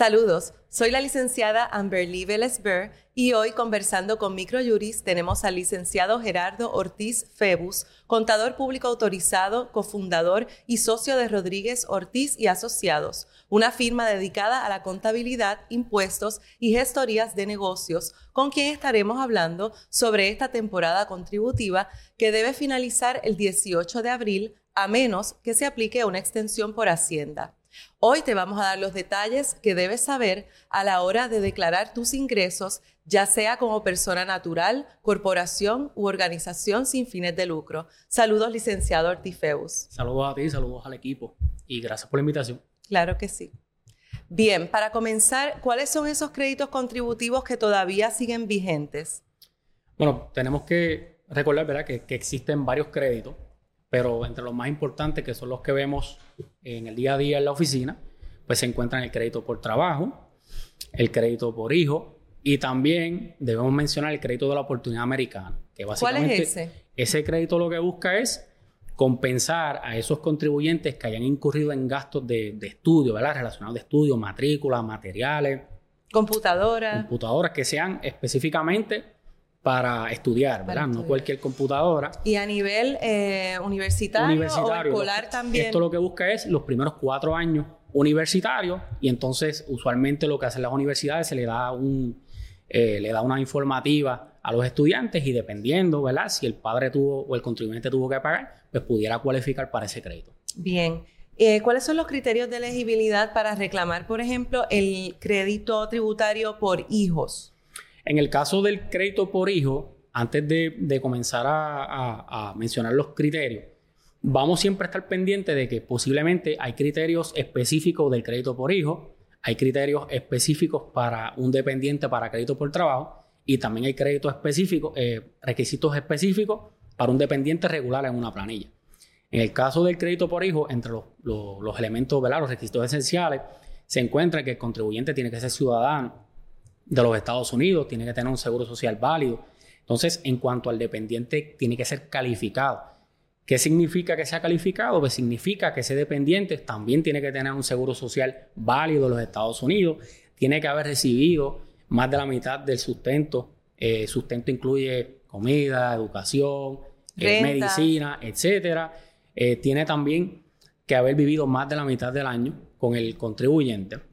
Saludos, soy la licenciada Amberly Vélez y hoy conversando con Microjuris tenemos al licenciado Gerardo Ortiz Febus, contador público autorizado, cofundador y socio de Rodríguez Ortiz y Asociados, una firma dedicada a la contabilidad, impuestos y gestorías de negocios, con quien estaremos hablando sobre esta temporada contributiva que debe finalizar el 18 de abril a menos que se aplique una extensión por Hacienda. Hoy te vamos a dar los detalles que debes saber a la hora de declarar tus ingresos, ya sea como persona natural, corporación u organización sin fines de lucro. Saludos, licenciado Ortifeus. Saludos a ti, saludos al equipo y gracias por la invitación. Claro que sí. Bien, para comenzar, ¿cuáles son esos créditos contributivos que todavía siguen vigentes? Bueno, tenemos que recordar ¿verdad? Que, que existen varios créditos pero entre los más importantes, que son los que vemos en el día a día en la oficina, pues se encuentran el crédito por trabajo, el crédito por hijo y también debemos mencionar el crédito de la oportunidad americana. Que básicamente ¿Cuál es ese? Ese crédito lo que busca es compensar a esos contribuyentes que hayan incurrido en gastos de, de estudio, ¿verdad? Relacionados de estudio, matrículas, materiales. Computadoras. Computadoras que sean específicamente para estudiar, ¿verdad? No cualquier computadora. Y a nivel eh, universitario, o escolar también. Esto lo que busca es los primeros cuatro años universitarios y entonces usualmente lo que hacen las universidades se le da un eh, le da una informativa a los estudiantes y dependiendo, ¿verdad? Si el padre tuvo o el contribuyente tuvo que pagar, pues pudiera cualificar para ese crédito. Bien. Eh, ¿Cuáles son los criterios de elegibilidad para reclamar, por ejemplo, el crédito tributario por hijos? En el caso del crédito por hijo, antes de, comenzar a, mencionar los criterios, vamos siempre a estar pendientes de que posiblemente hay criterios específicos del crédito por hijo, hay criterios específicos para un dependiente para crédito por trabajo y también hay créditos específicos, eh, requisitos específicos para un dependiente regular en una planilla. En el caso del crédito por hijo, entre los, elementos, ¿verdad? los requisitos esenciales, se encuentra que el contribuyente tiene que ser ciudadano, de los Estados Unidos, tiene que tener un seguro social válido. Entonces, en cuanto al dependiente, tiene que ser calificado. ¿Qué significa que sea calificado? Pues significa que ese dependiente también tiene que tener un seguro social válido en los Estados Unidos, tiene que haber recibido más de la mitad del sustento. Eh, sustento incluye comida, educación, eh, medicina, etc. Eh, tiene también que haber vivido más de la mitad del año con el contribuyente.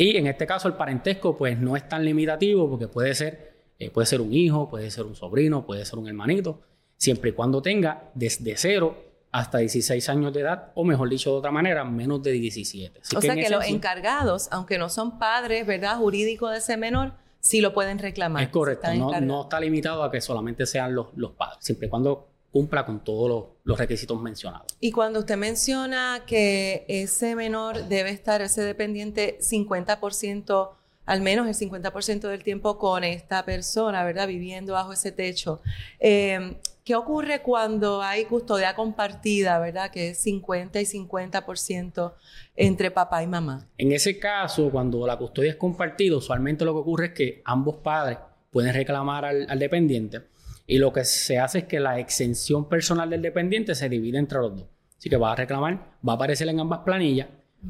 Y en este caso el parentesco pues no es tan limitativo porque puede ser, eh, puede ser un hijo, puede ser un sobrino, puede ser un hermanito, siempre y cuando tenga desde cero hasta 16 años de edad, o mejor dicho de otra manera, menos de 17. o sea que los encargados, aunque no son padres, ¿verdad?, jurídicos de ese menor, sí lo pueden reclamar. Es correcto, no, está limitado a que solamente sean los, los padres, siempre y cuando cumpla con todos los, requisitos mencionados. Y cuando usted menciona que ese menor debe estar, ese dependiente, 50%, al menos el 50% del tiempo con esta persona, ¿verdad? Viviendo bajo ese techo. Eh, ¿Qué ocurre cuando hay custodia compartida, ¿verdad? Que es 50 y 50% entre papá y mamá. En ese caso, cuando la custodia es compartida, usualmente lo que ocurre es que ambos padres pueden reclamar al dependiente y lo que se hace es que la exención personal del dependiente se divide entre los dos. Así que va a reclamar, va a aparecer en ambas planillas,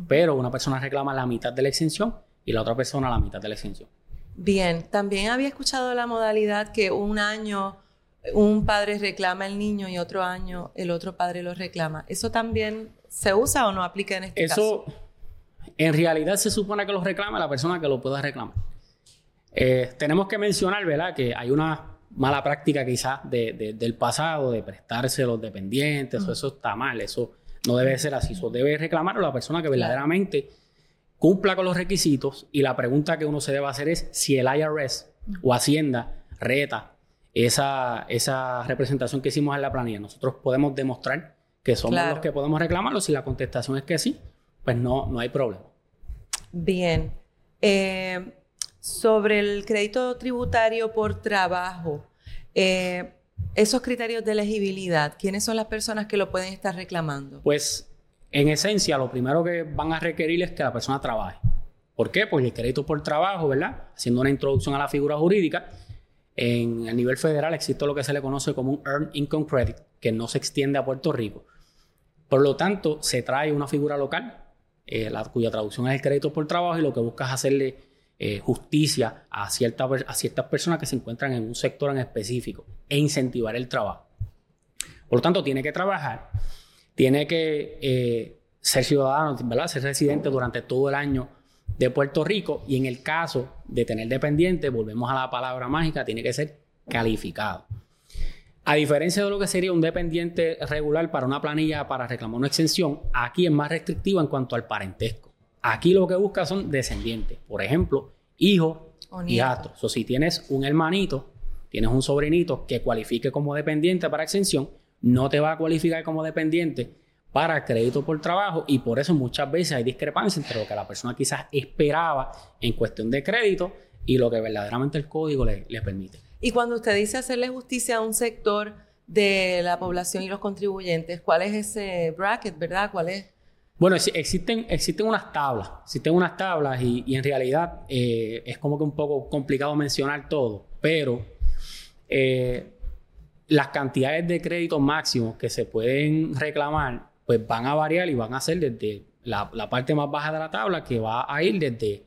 pero una persona reclama la mitad de la exención y la otra persona la mitad de la exención. Bien, también había escuchado la modalidad que un año un padre reclama el niño y otro año el otro padre lo reclama. ¿Eso también se usa o no aplica en este caso? Eso, en realidad se supone que lo reclama la persona que lo pueda reclamar. Eh, tenemos que mencionar, ¿verdad?, que hay una mala práctica quizás del pasado, de prestarse los dependientes, eso está mal, eso no debe ser así, eso debe reclamar a la persona que verdaderamente cumpla con los requisitos y la pregunta que uno se debe hacer es si el IRS o Hacienda reta esa, esa representación que hicimos en la planilla. Nosotros podemos demostrar que somos los que podemos reclamarlo. Si la contestación es que sí, pues no, no hay problema. Bien. Eh, sobre el crédito tributario por trabajo, eh, esos criterios de elegibilidad, ¿quiénes son las personas que lo pueden estar reclamando? Pues, en esencia, lo primero que van a requerir es que la persona trabaje. ¿Por qué? Porque el crédito por trabajo, ¿verdad? Haciendo una introducción a la figura jurídica, en el nivel federal existe lo que se le conoce como un Earned Income Credit, que no se extiende a Puerto Rico. Por lo tanto, se trae una figura local eh, la, cuya traducción es el crédito por trabajo y lo que busca es hacerle eh, justicia a, cierta, a ciertas personas que se encuentran en un sector en específico e incentivar el trabajo. Por lo tanto, tiene que trabajar, tiene que eh, ser ciudadano, ¿verdad? ser residente durante todo el año de Puerto Rico y en el caso de tener dependiente, volvemos a la palabra mágica, tiene que ser calificado. A diferencia de lo que sería un dependiente regular para una planilla para reclamar una exención, aquí es más restrictivo en cuanto al parentesco. Aquí lo que busca son descendientes, por ejemplo, hijos y astros. O si tienes un hermanito, tienes un sobrinito que cualifique como dependiente para exención, no te va a cualificar como dependiente para crédito por trabajo y por eso muchas veces hay discrepancia entre lo que la persona quizás esperaba en cuestión de crédito y lo que verdaderamente el código le, permite. Y cuando usted dice hacerle justicia a un sector de la población y los contribuyentes, ¿cuál es ese bracket, verdad? ¿Cuál es? Bueno, existen, existen unas tablas, existen unas tablas y, en realidad eh, es como que un poco complicado mencionar todo, pero eh, las cantidades de créditos máximos que se pueden reclamar pues van a variar y van a ser desde la, parte más baja de la tabla, que va a ir desde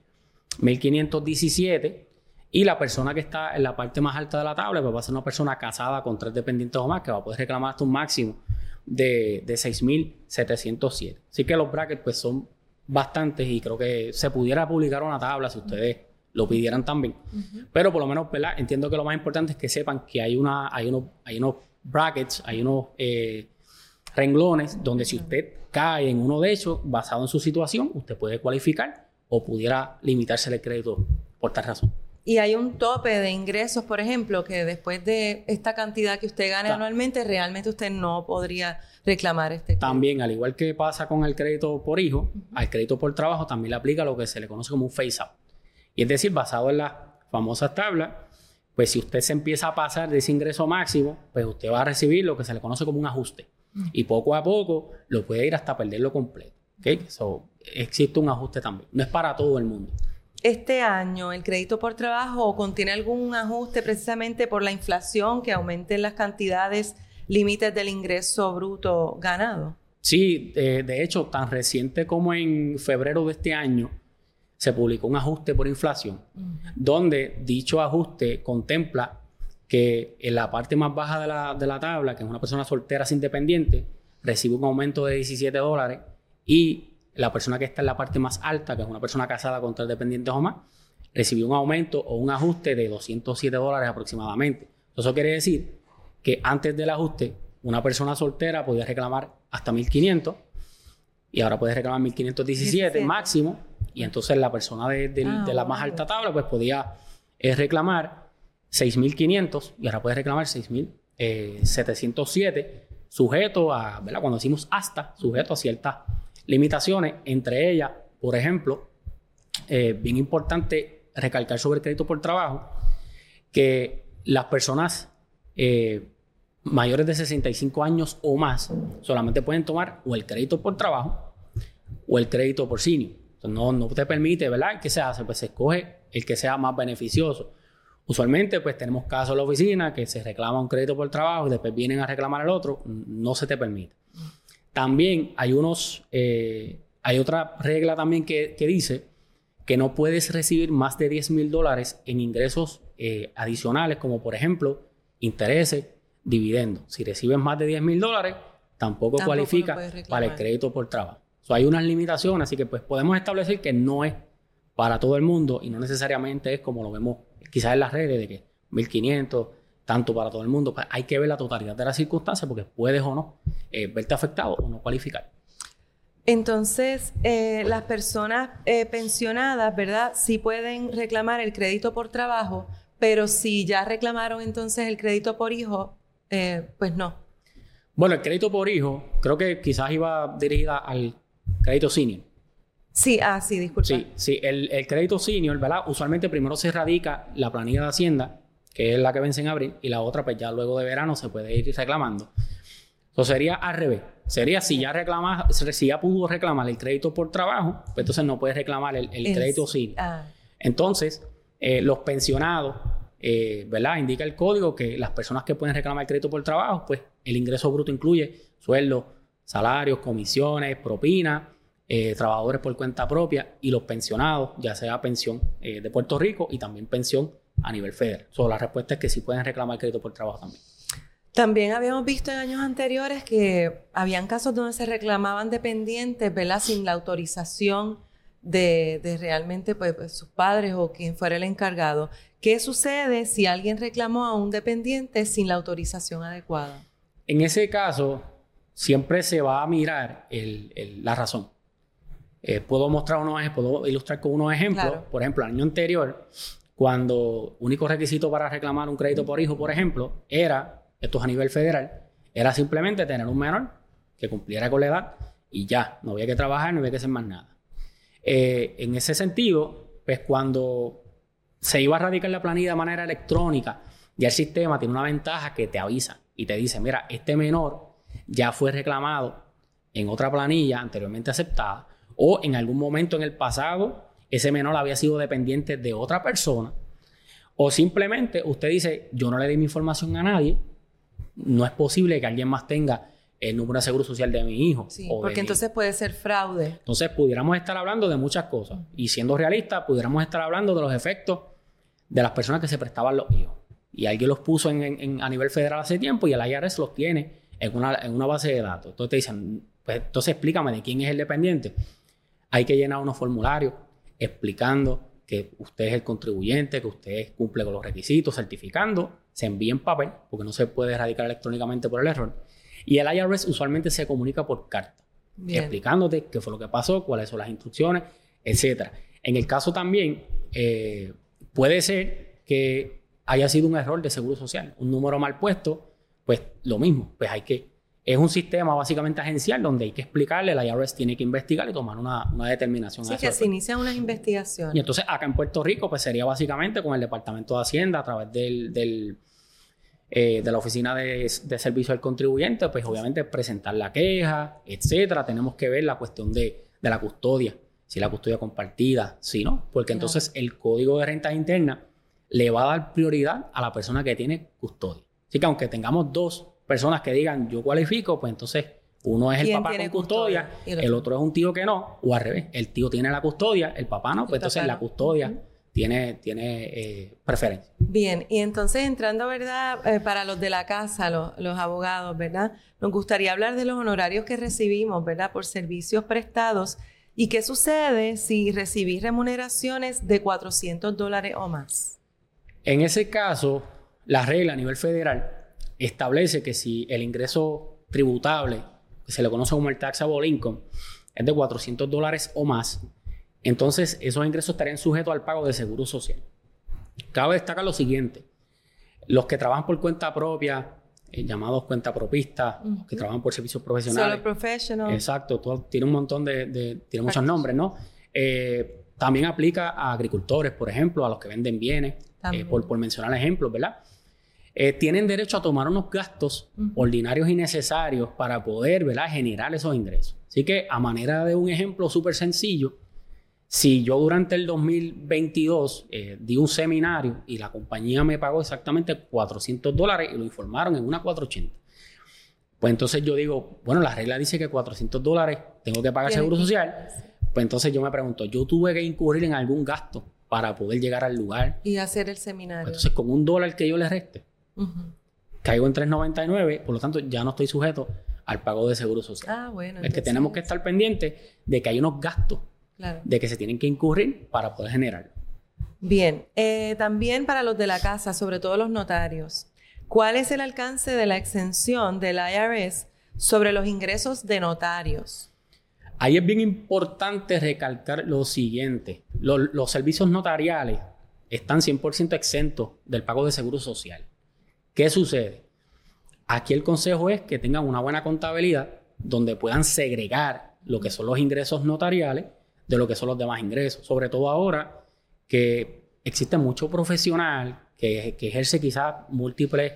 1517, y la persona que está en la parte más alta de la tabla, pues va a ser una persona casada con tres dependientes o más, que va a poder reclamar hasta un máximo de, de 6.707. Así que los brackets pues son bastantes y creo que se pudiera publicar una tabla si ustedes lo pidieran también. Pero por lo menos, ¿verdad? Entiendo que lo más importante es que sepan que hay, una, hay, unos, hay unos brackets, hay unos eh, renglones donde si usted cae en uno de ellos, basado en su situación, usted puede cualificar o pudiera limitarse el crédito por tal razón. Y hay un tope de ingresos, por ejemplo, que después de esta cantidad que usted gane anualmente, realmente usted no podría reclamar este crédito. También, al igual que pasa con el crédito por hijo, al crédito por trabajo también le aplica lo que se le conoce como un face-out. Y es decir, basado en las famosas tablas, pues si usted se empieza a pasar de ese ingreso máximo, pues usted va a recibir lo que se le conoce como un ajuste. Y poco a poco lo puede ir hasta perderlo completo. ¿okay? existe un ajuste también. No es para todo el mundo. Este año, ¿el crédito por trabajo contiene algún ajuste precisamente por la inflación que aumenten las cantidades límites del ingreso bruto ganado? Sí, eh, de hecho, tan reciente como en febrero de este año, se publicó un ajuste por inflación, donde dicho ajuste contempla que en la parte más baja de la, de la tabla, que es una persona soltera sin dependiente, recibe un aumento de 17 dólares y la persona que está en la parte más alta, que es una persona casada con tres dependientes o más, recibió un aumento o un ajuste de 207 dólares aproximadamente. Eso quiere decir que antes del ajuste, una persona soltera podía reclamar hasta 1500 y ahora puede reclamar 1517 máximo y entonces la persona de, ah, la más alta tabla pues podía eh, reclamar 6.500 y ahora puede reclamar 6.707 eh, sujeto a, ¿verdad? Cuando decimos hasta, sujeto a ciertas limitaciones, entre ellas, por ejemplo, eh, bien importante recalcar sobre el crédito por trabajo, que las personas mayores de 65 años o más solamente pueden tomar o el crédito por trabajo o el crédito por senior no, no te permite, ¿verdad? ¿Qué se hace? Pues se escoge el que sea más beneficioso. Usualmente, pues tenemos casos en la oficina que se reclama un crédito por trabajo y después vienen a reclamar el otro, no se te permite. También hay unos, eh, hay otra regla también que, dice que no puedes recibir más de 10 mil dólares en ingresos eh, adicionales, como por ejemplo intereses, dividendos. Si recibes más de 10 mil dólares, tampoco, cualifica para el crédito por trabajo hay unas limitaciones, así que pues podemos establecer que no es para todo el mundo y no necesariamente es como lo vemos quizás en las redes de que 1500, tanto para todo el mundo. Pues, hay que ver la totalidad de las circunstancias porque puedes o no eh, verte afectado o no cualificar. Entonces, eh, las personas eh, pensionadas, ¿verdad? Sí pueden reclamar el crédito por trabajo, pero si ya reclamaron entonces el crédito por hijo, pues no. Bueno, el crédito por hijo, creo que quizás iba dirigida al Crédito senior. Sí, ah, sí, disculpa. Sí, sí, el, crédito senior, ¿verdad? Usualmente primero se radica la planilla de Hacienda, que es la que vence en abril, y la otra, pues ya luego de verano se puede ir reclamando. Entonces sería al revés. Sería si ya reclama, si ya pudo reclamar el crédito por trabajo, pues entonces no puede reclamar el, crédito senior. Ah. Entonces, eh, los pensionados, eh, ¿verdad? Indica el código que las personas que pueden reclamar el crédito por trabajo, pues el ingreso bruto incluye sueldo, salarios, comisiones, propinas, eh, trabajadores por cuenta propia y los pensionados, ya sea pensión de Puerto Rico y también pensión a nivel federal. So, la respuesta es que sí pueden reclamar crédito por trabajo también. También habíamos visto en años anteriores que habían casos donde se reclamaban dependientes, ¿verdad? Sin la autorización de, realmente pues, pues, sus padres o quien fuera el encargado. ¿Qué sucede si alguien reclamó a un dependiente sin la autorización adecuada? En ese caso, siempre se va a mirar la razón. Eh, puedo mostrar unos puedo ilustrar con unos ejemplos. Por ejemplo, el año anterior, cuando único requisito para reclamar un crédito por hijo, por ejemplo, era, esto es a nivel federal, era simplemente tener un menor que cumpliera con la edad y ya, no había que trabajar, no había que hacer más nada. Eh, en ese sentido, pues cuando se iba a radicar la planilla de manera electrónica, ya el sistema tiene una ventaja que te avisa y te dice, mira, este menor ya fue reclamado en otra planilla anteriormente aceptada o en algún momento en el pasado ese menor había sido dependiente de otra persona o simplemente usted dice, yo no le di mi información a nadie, no es posible que alguien más tenga el número de seguro social de mi hijo. Sí, porque entonces puede ser fraude. Entonces pudiéramos estar hablando de muchas cosas. Y siendo realistas, pudiéramos estar hablando de los efectos de las personas que se prestaban los hijos. Y alguien los puso en, a nivel federal hace tiempo y el IRS los tiene en una, en una base de datos. Entonces te dicen, pues entonces explícame de quién es el dependiente. Hay que llenar unos formularios explicando que usted es el contribuyente, que usted cumple con los requisitos, certificando, se envía en papel, porque no se puede erradicar electrónicamente por el error y el IRS usualmente se comunica por carta, explicándote qué fue lo que pasó, cuáles son las instrucciones, etc. En el caso también, eh, puede ser que haya sido un error de seguro social, un número mal puesto, pues lo mismo, pues hay que es un sistema básicamente agencial donde hay que explicarle, el IRS tiene que investigar y tomar una, una determinación. Sí, que se inician unas investigaciones. Y entonces acá en Puerto Rico, pues sería básicamente con el Departamento de Hacienda a través del, eh, de la Oficina de, Servicio al Contribuyente, pues obviamente presentar la queja, etcétera. Tenemos que ver la cuestión de, la custodia, si la custodia compartida, si no, porque entonces el Código de Renta Interna le va a dar prioridad a la persona que tiene custodia. Así que aunque tengamos dos personas que digan yo cualifico, pues entonces uno es el papá con custodia, el otro es un tío que no, o al revés, el tío tiene la custodia, el papá no, pues entonces la custodia tiene, tiene eh, preferencia. Bien, y entonces entrando, ¿verdad? Eh, para los de la casa, los, abogados, ¿verdad? Nos gustaría hablar de los honorarios que recibimos, ¿verdad? Por servicios prestados. ¿Y qué sucede si recibís remuneraciones de 400 dólares o más? En ese caso, la regla a nivel federal establece que si el ingreso tributable, que se le conoce como el taxable income, es de 400 dólares o más, entonces esos ingresos estarían sujetos al pago de seguro social. Cabe destacar lo siguiente, los que trabajan por cuenta propia, eh, llamados cuenta propistas, los que trabajan por servicios profesionales. Solo professional. Exacto, tiene un montón de, tiene muchos nombres, ¿no? Eh, también aplica a agricultores, por ejemplo, a los que venden bienes, eh, por, por, mencionar ejemplos, ¿verdad? Tienen derecho a tomar unos gastos ordinarios y necesarios para poder, ¿verdad?, generar esos ingresos. Así que, a manera de un ejemplo súper sencillo, si yo durante el 2022 eh, di un seminario y la compañía me pagó exactamente 400 dólares y lo informaron en una 480, pues entonces yo digo, bueno, la regla dice que 400 dólares tengo que pagar seguro social. Pues entonces yo me pregunto, yo tuve que incurrir en algún gasto para poder llegar al lugar. Y hacer el seminario. entonces con un dólar que yo le reste, caigo en 3.99, por lo tanto ya no estoy sujeto al pago de seguro social. Ah, bueno. Es que tenemos que estar pendientes de que hay unos gastos de que se tienen que incurrir para poder generar. Bien, eh, también para los de la casa, sobre todo los notarios, ¿cuál es el alcance de la exención del IRS sobre los ingresos de notarios? Ahí es bien importante recalcar lo siguiente, los, servicios notariales están 100% exentos del pago de seguro social. ¿Qué sucede? Aquí el consejo es que tengan una buena contabilidad donde puedan segregar lo que son los ingresos notariales de lo que son los demás ingresos. Sobre todo ahora que existe mucho profesional que, ejerce quizás múltiples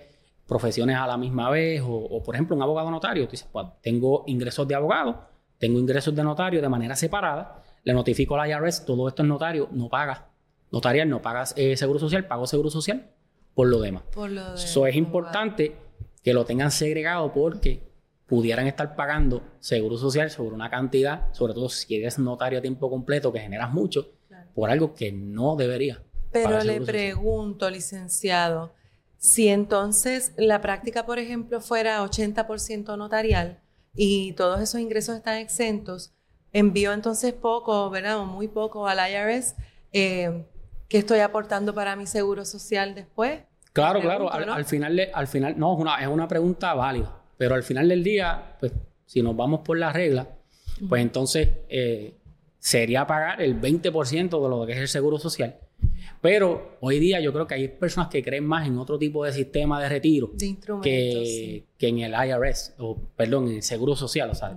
profesiones a la misma vez, o, por ejemplo un abogado notario, tú dices, pues tengo ingresos de abogado, tengo ingresos de notario de manera separada, le notifico a la IRS, todo esto es notario, no paga, notarial, no pagas eh, seguro social, pago seguro social por lo demás. Por lo Eso es importante que lo tengan segregado porque pudieran estar pagando seguro social sobre una cantidad, sobre todo si eres notario a tiempo completo, que generas mucho, por algo que no debería. Pero le pregunto, licenciado, si entonces la práctica, por ejemplo, fuera 80% notarial y todos esos ingresos están exentos, envío entonces poco, ¿verdad? O muy poco al IRS, eh, ¿qué estoy aportando para mi seguro social después? Claro, claro. Al, final, al final, no, es una, es una pregunta válida. Pero al final del día, pues, si nos vamos por la regla, pues entonces eh, sería pagar el 20% de lo que es el seguro social. Pero hoy día yo creo que hay personas que creen más en otro tipo de sistema de retiro que, que, en el IRS, o perdón, en el seguro social. O sea,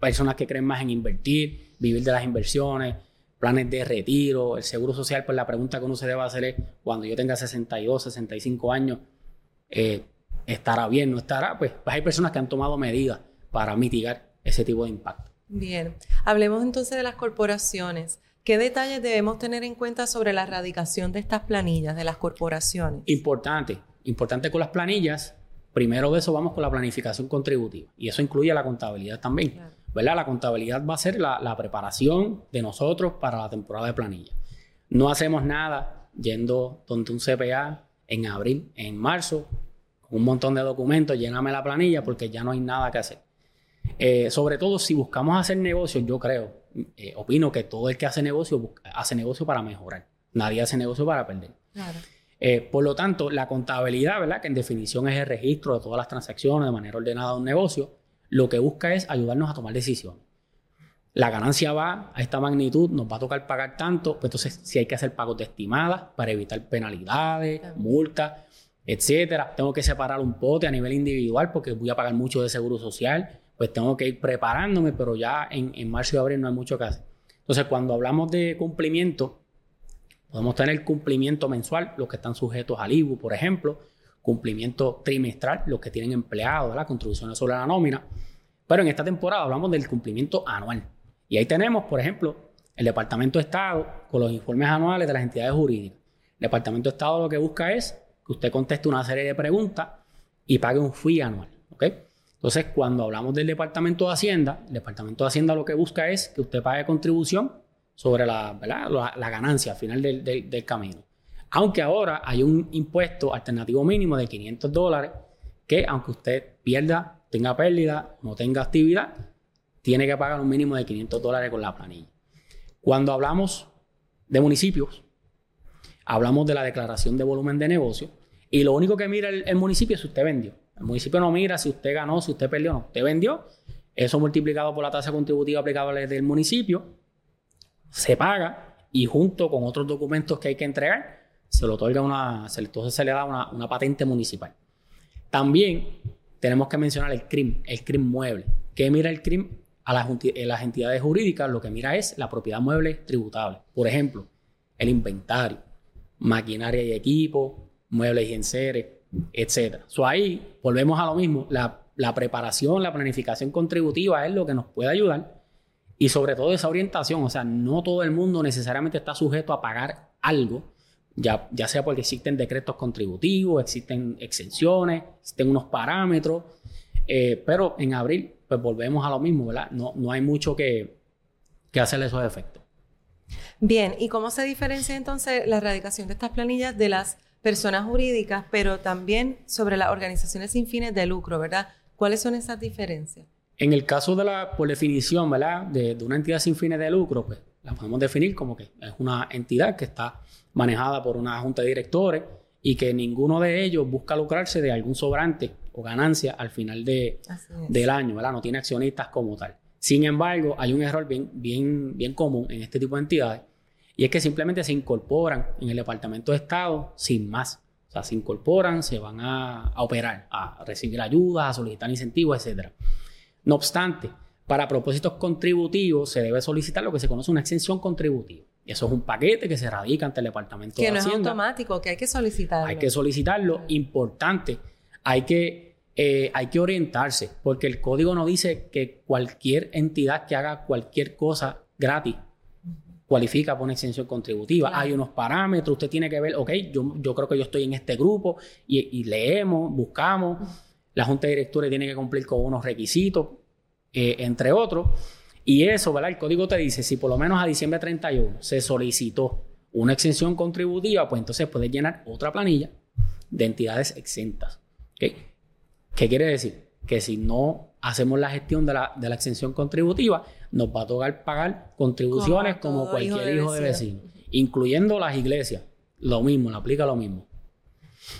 personas que creen más en invertir, vivir de las inversiones, planes de retiro, el seguro social. Pues la pregunta que uno se debe hacer es: cuando yo tenga 62, 65 años, eh, ¿estará bien? ¿No estará? Pues, pues hay personas que han tomado medidas para mitigar ese tipo de impacto. Bien, hablemos entonces de las corporaciones. ¿Qué detalles debemos tener en cuenta sobre la erradicación de estas planillas de las corporaciones? Importante, importante con las planillas. Primero de eso vamos con la planificación contributiva y eso incluye la contabilidad también. ¿Verdad? La contabilidad va a ser la, preparación de nosotros para la temporada de planilla. No hacemos nada yendo donde un CPA en abril, en marzo, con un montón de documentos, lléname la planilla porque ya no hay nada que hacer. Eh, sobre todo si buscamos hacer negocios, yo creo, eh, opino que todo el que hace negocio hace negocio para mejorar. Nadie hace negocio para perder. Eh, por lo tanto, la contabilidad, ¿verdad? Que en definición es el registro de todas las transacciones de manera ordenada de un negocio, lo que busca es ayudarnos a tomar decisiones. La ganancia va a esta magnitud, nos va a tocar pagar tanto, pues entonces si hay que hacer pagos de estimadas para evitar penalidades, multas, etcétera. Tengo que separar un pote a nivel individual porque voy a pagar mucho de seguro social pues tengo que ir preparándome, pero ya en, marzo y abril no hay mucho que hacer. Entonces, cuando hablamos de cumplimiento, podemos tener cumplimiento mensual, los que están sujetos al IBU, por ejemplo, cumplimiento trimestral, los que tienen empleados, las contribuciones sobre la nómina. Pero en esta temporada hablamos del cumplimiento anual. Y ahí tenemos, por ejemplo, el Departamento de Estado con los informes anuales de las entidades jurídicas. El Departamento de Estado lo que busca es que usted conteste una serie de preguntas y pague un fee anual. ¿ok?, entonces, cuando hablamos del Departamento de Hacienda, el Departamento de Hacienda lo que busca es que usted pague contribución sobre la, la, ganancia al final del, camino. Aunque ahora hay un impuesto alternativo mínimo de 500 dólares que aunque usted pierda, tenga pérdida, no tenga actividad, tiene que pagar un mínimo de 500 dólares con la planilla. Cuando hablamos de municipios, hablamos de la declaración de volumen de negocio y lo único que mira el municipio es si usted vendió. El municipio no mira si usted ganó, si usted perdió, no. Usted vendió, eso multiplicado por la tasa contributiva aplicable del municipio, se paga y junto con otros documentos que hay que entregar, se le otorga una, entonces se le da una, patente municipal. También tenemos que mencionar el CRIM, el CRIM mueble. ¿Qué mira el CRIM? A las, las entidades jurídicas lo que mira es la propiedad mueble tributable. Por ejemplo, el inventario, maquinaria y equipo, muebles y enseres, etcétera. So, ahí volvemos a lo mismo. La, preparación, la planificación contributiva es lo que nos puede ayudar. Y sobre todo esa orientación, o sea, no todo el mundo necesariamente está sujeto a pagar algo, ya, ya sea porque existen decretos contributivos, existen exenciones, existen unos parámetros, eh, pero en abril pues volvemos a lo mismo, ¿verdad? No, no hay mucho que, que hacer esos efectos. Bien, ¿y cómo se diferencia entonces la erradicación de estas planillas de las personas jurídicas, pero también sobre las organizaciones sin fines de lucro, ¿verdad? ¿Cuáles son esas diferencias? En el caso de la, por definición, ¿verdad? De, una entidad sin fines de lucro, pues la podemos definir como que es una entidad que está manejada por una junta de directores y que ninguno de ellos busca lucrarse de algún sobrante o ganancia al final de, del año, ¿verdad? No tiene accionistas como tal. Sin embargo, hay un error bien, bien, bien común en este tipo de entidades y es que simplemente se incorporan en el Departamento de Estado sin más. O sea, se incorporan, se van a, operar, a recibir ayudas, a solicitar incentivos, etc. No obstante, para propósitos contributivos se debe solicitar lo que se conoce una exención contributiva. Y eso es un paquete que se radica ante el Departamento de Hacienda. Que no es automático, que hay que solicitarlo. Hay que solicitarlo. Importante, hay que, eh, hay que orientarse, porque el código no dice que cualquier entidad que haga cualquier cosa gratis cualifica por una exención contributiva. Hay unos parámetros, usted tiene que ver, ok, yo, yo creo que yo estoy en este grupo y, leemos, buscamos. la Junta de Directores tiene que cumplir con unos requisitos, eh, entre otros. Y eso, ¿verdad? El código te dice, si por lo menos a diciembre 31 se solicitó una exención contributiva, pues entonces puedes llenar otra planilla de entidades exentas. ¿Qué quiere decir? Que si no hacemos la gestión de la, de la exención contributiva, nos va a tocar pagar contribuciones como, cualquier hijo de, vecino, incluyendo las iglesias. Lo mismo, le aplica lo mismo.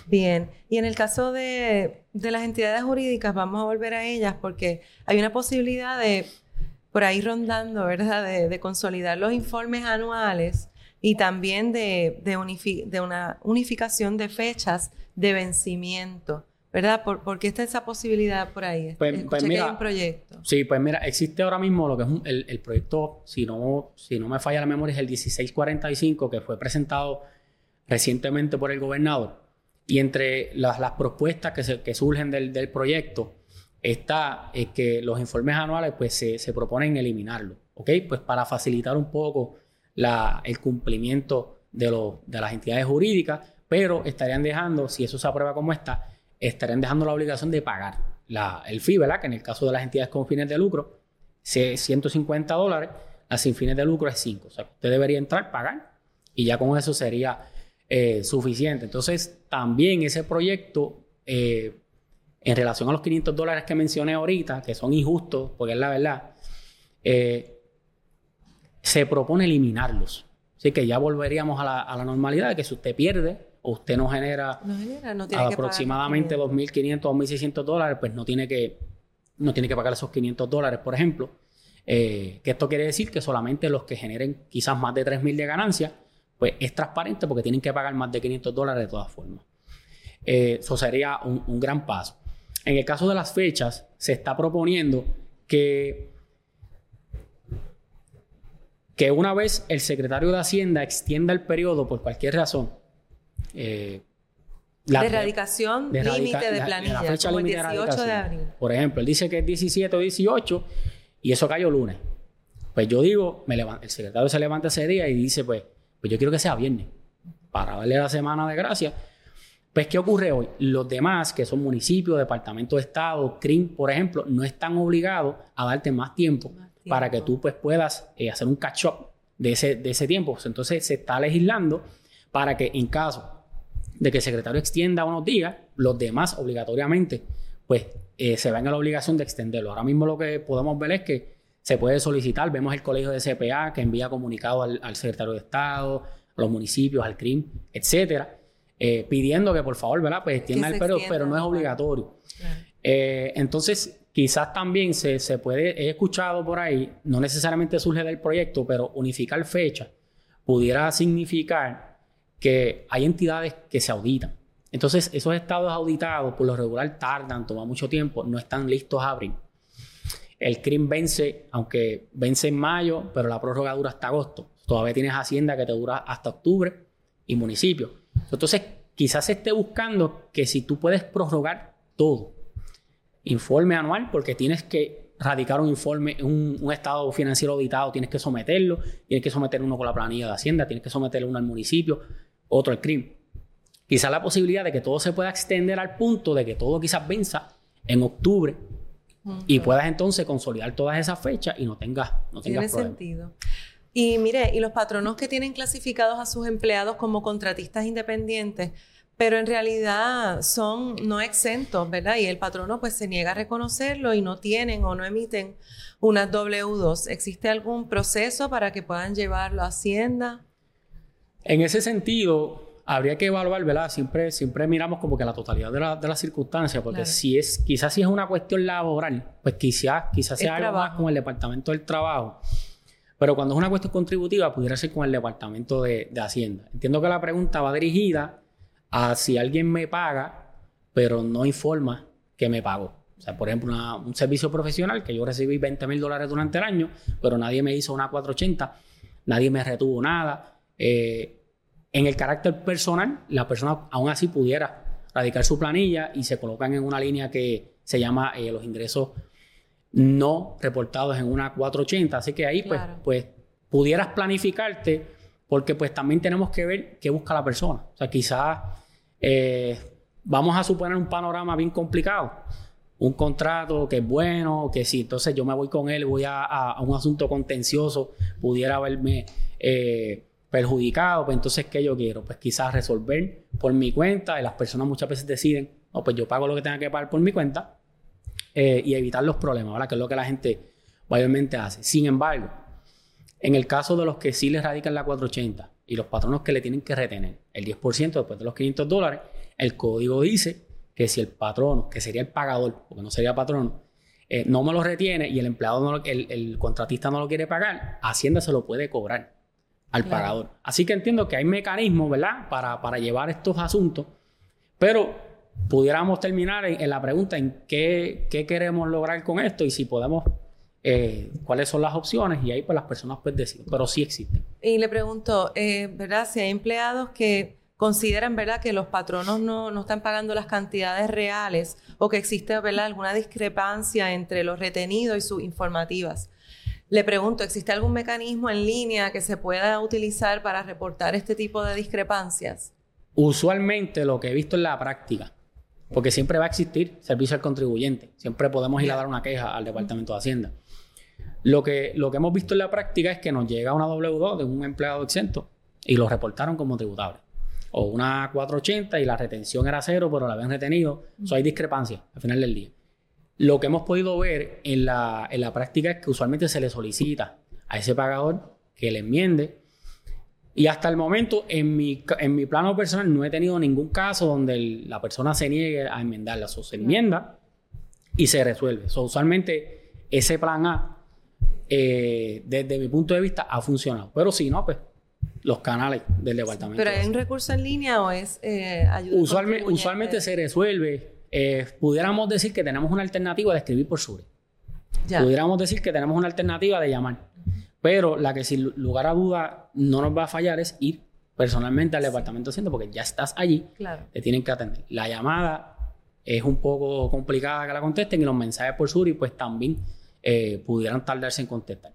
Bien, y en el caso de, de, las entidades jurídicas, vamos a volver a ellas porque hay una posibilidad de, por ahí rondando, ¿verdad?, de, de consolidar los informes anuales y también de, de, una unificación de fechas de vencimiento. ¿Verdad? ¿Por, qué está esa posibilidad por ahí? Pues, pues mira, hay un proyecto. Sí, pues mira, existe ahora mismo lo que es el, el, proyecto, si no, si no me falla la memoria, es el 1645, que fue presentado recientemente por el gobernador. Y entre las, propuestas que, se, que surgen del, del, proyecto está es que los informes anuales pues se, se proponen eliminarlo, ¿ok? Pues para facilitar un poco la, el cumplimiento de, de las entidades jurídicas, pero estarían dejando, si eso se aprueba como está, estarían dejando la obligación de pagar la, el ¿verdad? Que en el caso de las entidades con fines de lucro, es 150 dólares, las sin fines de lucro es 5. O sea, usted debería entrar, pagar, y ya con eso sería eh, suficiente. Entonces, también ese proyecto, eh, en relación a los 500 dólares que mencioné ahorita, que son injustos, porque es la verdad, eh, se propone eliminarlos. Así que ya volveríamos a la, a la normalidad de que si usted pierde o usted no genera, aproximadamente 2.500 o 1.600 dólares, pues no tiene que, no tiene que pagar esos 500 dólares, por ejemplo. Eh, que esto quiere decir que solamente los que generen quizás más de 3.000 de ganancia, pues es transparente porque tienen que pagar más de 500 dólares de todas formas. Eh, eso sería un, un gran paso. En el caso de las fechas, se está proponiendo que que una vez el secretario de Hacienda extienda el periodo por cualquier razón, eh, la de erradicación límite de planilla, la, fecha como el 18 de, abril. Por ejemplo, él dice que es 17 o 18 y eso cayó lunes. Pues yo digo, me el secretario se levanta ese día y dice, pues, pues yo quiero que sea viernes para darle la semana de gracia. Pues, ¿qué ocurre hoy? Los demás, que son municipios, departamento de Estado, CRIM, por ejemplo, no están obligados a darte más tiempo para que tú pues, puedas eh, hacer un catch-up de ese, de ese tiempo. Pues, entonces se está legislando para que en caso de que el secretario extienda unos días, los demás obligatoriamente pues eh, se ven a la obligación de extenderlo. Ahora mismo lo que podemos ver es que se puede solicitar, vemos el colegio de CPA que envía comunicado al, secretario de Estado, a los municipios, al CRIM, etcétera, eh, pidiendo que por favor, ¿verdad? Pues extienda el periodo, pero no es obligatorio. entonces, Quizás también se, se, puede, he escuchado por ahí, no necesariamente surge del proyecto, pero unificar fecha pudiera significar que hay entidades que se auditan. Entonces, esos estados auditados por lo regular tardan, toma mucho tiempo, no están listos a abrir. El CRIM vence, aunque vence en mayo, pero la prórroga dura hasta agosto. Todavía tienes Hacienda que te dura hasta octubre y municipio. Entonces, quizás se esté buscando que si tú puedes prorrogar todo, informe anual, porque tienes que radicar un informe, un, estado financiero auditado, tienes que someterlo, tienes que someter uno con la planilla de Hacienda, tienes que someter uno al municipio, otro al CRIM. Quizás la posibilidad de que todo se pueda extender al punto de que todo quizás venza en octubre y puedas entonces consolidar todas esas fechas y no tengas, no tengas Tiene sentido. Y mire, y los patronos que tienen clasificados a sus empleados como contratistas independientes, pero en realidad son no exentos, ¿verdad? Y el patrono pues se niega a reconocerlo y no tienen o no emiten unas W2. ¿Existe algún proceso para que puedan llevarlo a Hacienda? En ese sentido, habría que evaluar, ¿verdad? Siempre, siempre miramos como que la totalidad de, la, de las circunstancias, porque si es, quizás si es una cuestión laboral, pues quizás, quizás sea algo más con el Departamento del Trabajo. Pero cuando es una cuestión contributiva, pudiera ser con el Departamento de, de Hacienda. Entiendo que la pregunta va dirigida a si alguien me paga, pero no informa que me pagó. O sea, por ejemplo, un servicio profesional que yo recibí 20 mil dólares durante el año, pero nadie me hizo una 480, nadie me retuvo nada. Eh, en el carácter personal, la persona aún así pudiera radicar su planilla y se colocan en una línea que se llama eh, los ingresos no reportados en una 480. Así que ahí, pues, pues, pudieras planificarte porque pues también tenemos que ver qué busca la persona. O sea, quizás eh, vamos a suponer un panorama bien complicado. Un contrato que es bueno, que si entonces yo me voy con él, voy a, un asunto contencioso, pudiera haberme eh, perjudicado, pues entonces, ¿qué yo quiero? Pues quizás resolver por mi cuenta, y las personas muchas veces deciden, no, pues yo pago lo que tenga que pagar por mi cuenta eh, y evitar los problemas, ¿verdad? Que es lo que la gente mayormente hace. Sin embargo, en el caso de los que sí les radican la 480 y los patronos que le tienen que retener el 10% después de los 500 dólares, el código dice que si el patrono, que sería el pagador, porque no sería patrono, eh, no me lo retiene y el empleado, no el, contratista no lo quiere pagar, Hacienda se lo puede cobrar al pagador. Así que entiendo que hay mecanismos, ¿verdad?, para, para llevar estos asuntos, pero pudiéramos terminar en, la pregunta en qué, qué, queremos lograr con esto y si podemos, eh, cuáles son las opciones y ahí pues las personas pues deciden, pero sí existen. Y le pregunto, eh, ¿verdad? Si hay empleados que consideran, ¿verdad?, que los patronos no, no, están pagando las cantidades reales o que existe, ¿verdad?, alguna discrepancia entre los retenidos y sus informativas. Le pregunto, ¿existe algún mecanismo en línea que se pueda utilizar para reportar este tipo de discrepancias? Usualmente lo que he visto en la práctica, porque siempre va a existir servicio al contribuyente, siempre podemos ir a dar una queja al Departamento de Hacienda. Lo que, lo que hemos visto en la práctica es que nos llega una W2 de un empleado exento y lo reportaron como tributable o una 480 y la retención era cero, pero la habían retenido. Eso hay discrepancia al final del día. Lo que hemos podido ver en la, en la práctica es que usualmente se le solicita a ese pagador que le enmiende. Y hasta el momento, en mi, en mi plano personal, no he tenido ningún caso donde la persona se niegue a enmendarla. O se enmienda y se resuelve. usualmente, ese plan A, eh, desde mi punto de vista, ha funcionado. Pero si no, pues los canales del departamento. ¿Pero hay un recurso en línea o es eh, ayuda? Usualmente, usualmente se resuelve. Eh, pudiéramos decir que tenemos una alternativa de escribir por Suri. Pudiéramos decir que tenemos una alternativa de llamar. Pero la que sin lugar a duda no nos va a fallar es ir personalmente al departamento de Hacienda porque ya estás allí. Claro. Te tienen que atender. La llamada es un poco complicada que la contesten y los mensajes por Suri pues también eh, pudieran tardarse en contestar.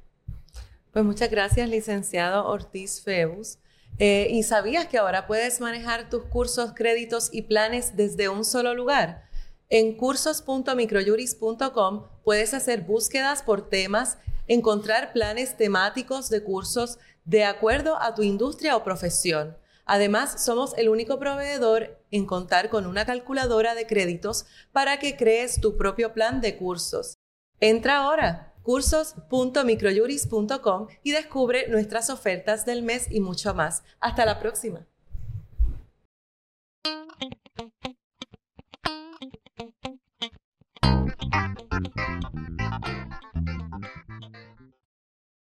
Pues muchas gracias, licenciado Ortiz Febus. Eh, ¿Y sabías que ahora puedes manejar tus cursos, créditos y planes desde un solo lugar? En cursos.microjuris.com puedes hacer búsquedas por temas, encontrar planes temáticos de cursos de acuerdo a tu industria o profesión. Además, somos el único proveedor en contar con una calculadora de créditos para que crees tu propio plan de cursos. Entra ahora cursos.microjuris.com y descubre nuestras ofertas del mes y mucho más. Hasta la próxima.